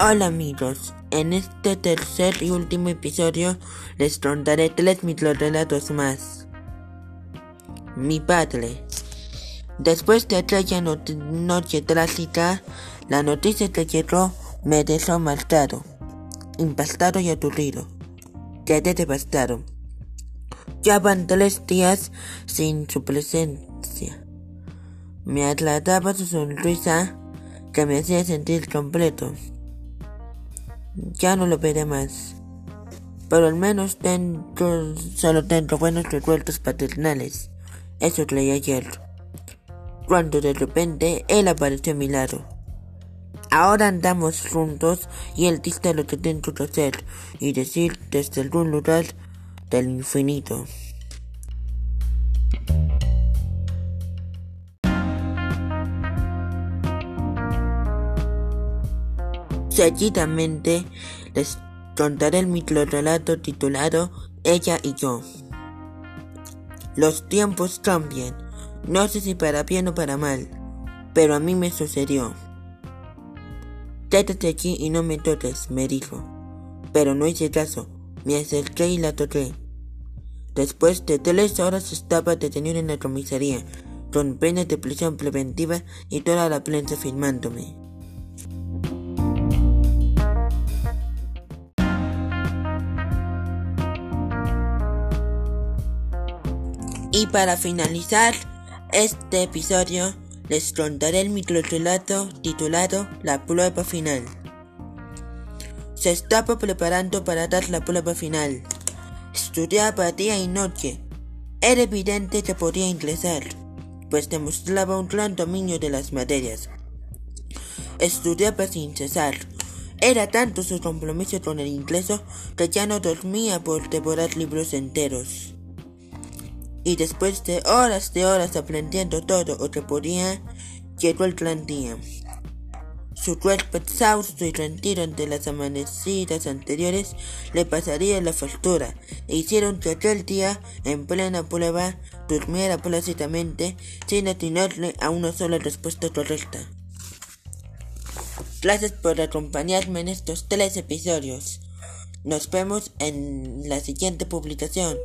Hola amigos, en este tercer y último episodio les contaré tres microrelatos más. Mi padre. Después de aquella noche trágica, la noticia que llegó me dejó marcado, impastado y aturdido. Quedé devastado. Ya van tres días sin su presencia. Me agradaba su sonrisa que me hacía sentir completo. Ya no lo veré más. Pero al menos tengo, solo tengo buenos recuerdos paternales. Eso creí ayer. Cuando de repente él apareció a mi lado. Ahora andamos juntos y él dice lo que tengo que hacer y decir desde algún lugar del infinito. Seguidamente les contaré el microrelato titulado Ella y yo. Los tiempos cambian, no sé si para bien o para mal, pero a mí me sucedió. Quédate aquí y no me toques, me dijo. Pero no hice caso, me acerqué y la toqué. Después de tres horas estaba detenido en la comisaría, con penas de prisión preventiva y toda la prensa filmándome. Y para finalizar este episodio, les contaré el microrelato titulado La prueba final. Se estaba preparando para dar la prueba final. Estudiaba día y noche. Era evidente que podía ingresar, pues demostraba un gran dominio de las materias. Estudiaba sin cesar. Era tanto su compromiso con el ingreso que ya no dormía por devorar libros enteros y después de horas de horas aprendiendo todo lo que podía, llegó el gran día. Su cuerpo exhausto y rendido ante las amanecidas anteriores le pasaría la factura e hicieron que aquel día, en plena prueba, durmiera plácidamente sin atinarle a una sola respuesta correcta. Gracias por acompañarme en estos tres episodios. Nos vemos en la siguiente publicación.